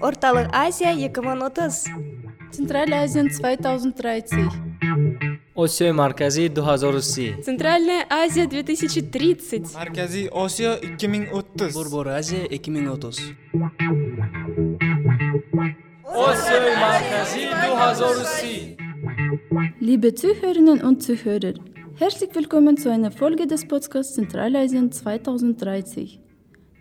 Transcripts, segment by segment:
Орталық Азия 2030 Центральная Азия 2030 осиёи марказӣ 2030 Центральная Азия 2030 Markaziy Osiyo 2030. Бурбуразия 2030. осиёи марказӣ 2030 Liebe Zuhörerinnen und Zuhörer, herzlich willkommen zu einer Folge des Podcasts Zentralasien 2030.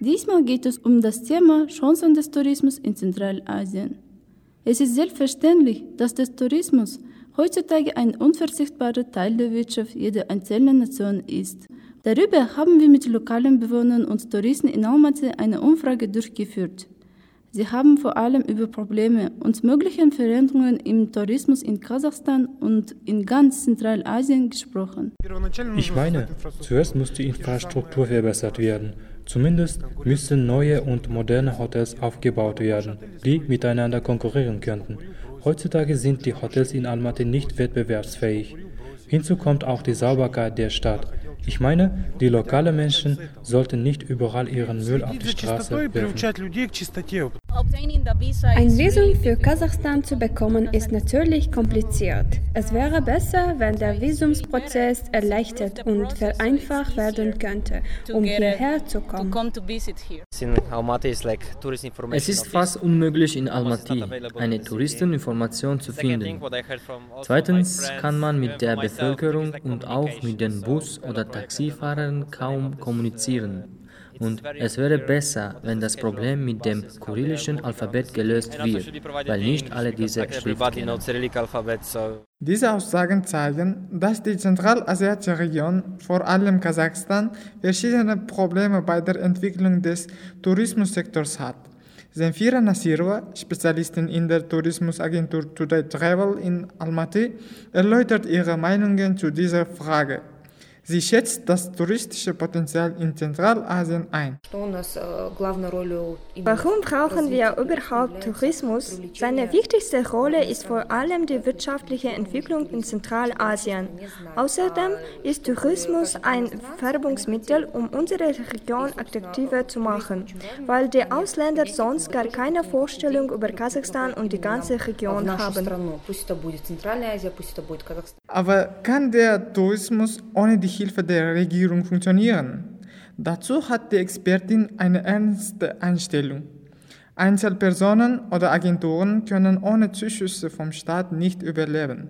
Diesmal geht es um das Thema Chancen des Tourismus in Zentralasien. Es ist selbstverständlich, dass der Tourismus heutzutage ein unverzichtbarer Teil der Wirtschaft jeder einzelnen Nation ist. Darüber haben wir mit lokalen Bewohnern und Touristen in Almaty eine Umfrage durchgeführt. Sie haben vor allem über Probleme und mögliche Veränderungen im Tourismus in Kasachstan und in ganz Zentralasien gesprochen. Ich meine, zuerst muss die Infrastruktur verbessert werden. Zumindest müssen neue und moderne Hotels aufgebaut werden, die miteinander konkurrieren könnten. Heutzutage sind die Hotels in Almaty nicht wettbewerbsfähig. Hinzu kommt auch die Sauberkeit der Stadt. Ich meine, die lokalen Menschen sollten nicht überall ihren Müll auf die Straße werfen. Ein Visum für Kasachstan zu bekommen ist natürlich kompliziert. Es wäre besser, wenn der Visumsprozess erleichtert und vereinfacht werden könnte, um hierher zu kommen. Es ist fast unmöglich in Almaty eine Touristeninformation zu finden. Zweitens kann man mit der Bevölkerung und auch mit den Bus- oder Taxifahrern kaum kommunizieren. Und es wäre besser, wenn das Problem mit dem kyrillischen Alphabet gelöst wird, weil nicht alle diese Schrift kennen. Diese Aussagen zeigen, dass die zentralasiatische Region, vor allem Kasachstan, verschiedene Probleme bei der Entwicklung des Tourismussektors hat. Zemfira Nasirova, Spezialistin in der Tourismusagentur Today Travel in Almaty, erläutert ihre Meinungen zu dieser Frage. Sie schätzt das touristische Potenzial in Zentralasien ein. Warum brauchen wir überhaupt Tourismus? Seine wichtigste Rolle ist vor allem die wirtschaftliche Entwicklung in Zentralasien. Außerdem ist Tourismus ein Färbungsmittel, um unsere Region attraktiver zu machen, weil die Ausländer sonst gar keine Vorstellung über Kasachstan und die ganze Region haben. Aber kann der Tourismus ohne die Hilfe der Regierung funktionieren? Dazu hat die Expertin eine ernste Einstellung. Einzelpersonen oder Agenturen können ohne Zuschüsse vom Staat nicht überleben.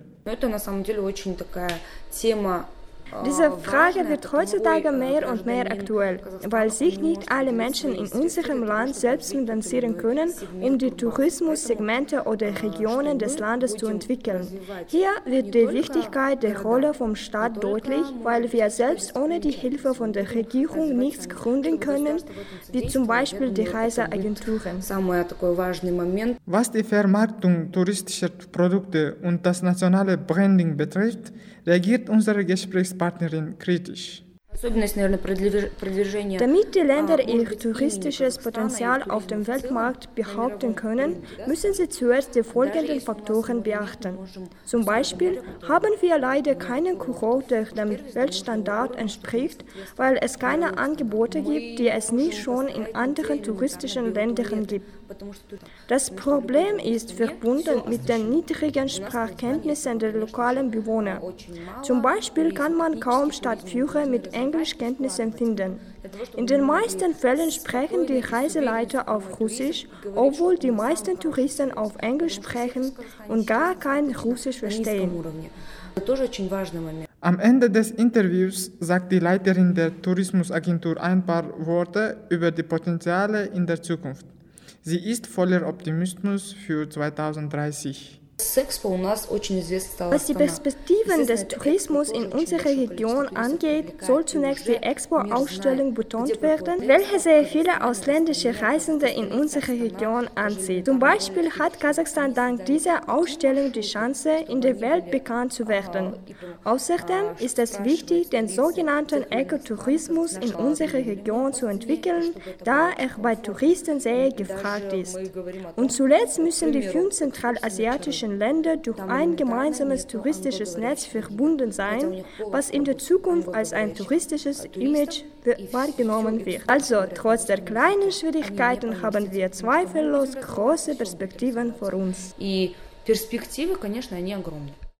Diese Frage wird heutzutage mehr und mehr aktuell, weil sich nicht alle Menschen in unserem Land selbst finanzieren können, um die Tourismussegmente oder Regionen des Landes zu entwickeln. Hier wird die Wichtigkeit der Rolle vom Staat deutlich, weil wir selbst ohne die Hilfe von der Regierung nichts gründen können, wie zum Beispiel die Reiseagenturen. Was die Vermarktung touristischer Produkte und das nationale Branding betrifft, reagiert unsere Gesprächspartnerin kritisch. Damit die Länder ihr touristisches Potenzial auf dem Weltmarkt behaupten können, müssen sie zuerst die folgenden Faktoren beachten. Zum Beispiel haben wir leider keinen Kurort, der dem Weltstandard entspricht, weil es keine Angebote gibt, die es nicht schon in anderen touristischen Ländern gibt. Das Problem ist verbunden mit den niedrigen Sprachkenntnissen der lokalen Bewohner. Zum Beispiel kann man kaum Stadtführer mit Englischkenntnissen finden. In den meisten Fällen sprechen die Reiseleiter auf Russisch, obwohl die meisten Touristen auf Englisch sprechen und gar kein Russisch verstehen. Am Ende des Interviews sagt die Leiterin der Tourismusagentur ein paar Worte über die Potenziale in der Zukunft. Sie ist voller Optimismus für 2030. Was die Perspektiven des Tourismus in unserer Region angeht, soll zunächst die Expo-Ausstellung betont werden, welche sehr viele ausländische Reisende in unserer Region anzieht. Zum Beispiel hat Kasachstan dank dieser Ausstellung die Chance, in der Welt bekannt zu werden. Außerdem ist es wichtig, den sogenannten Ökotourismus in unserer Region zu entwickeln, da er bei Touristen sehr gefragt ist. Und zuletzt müssen die fünf zentralasiatischen europäischen Länder durch ein gemeinsames touristisches Netz verbunden sein, was in der Zukunft als ein touristisches Image wahrgenommen wird. Also, trotz der kleinen Schwierigkeiten haben wir zweifellos große Perspektiven vor uns. перспективы, конечно, они огромные.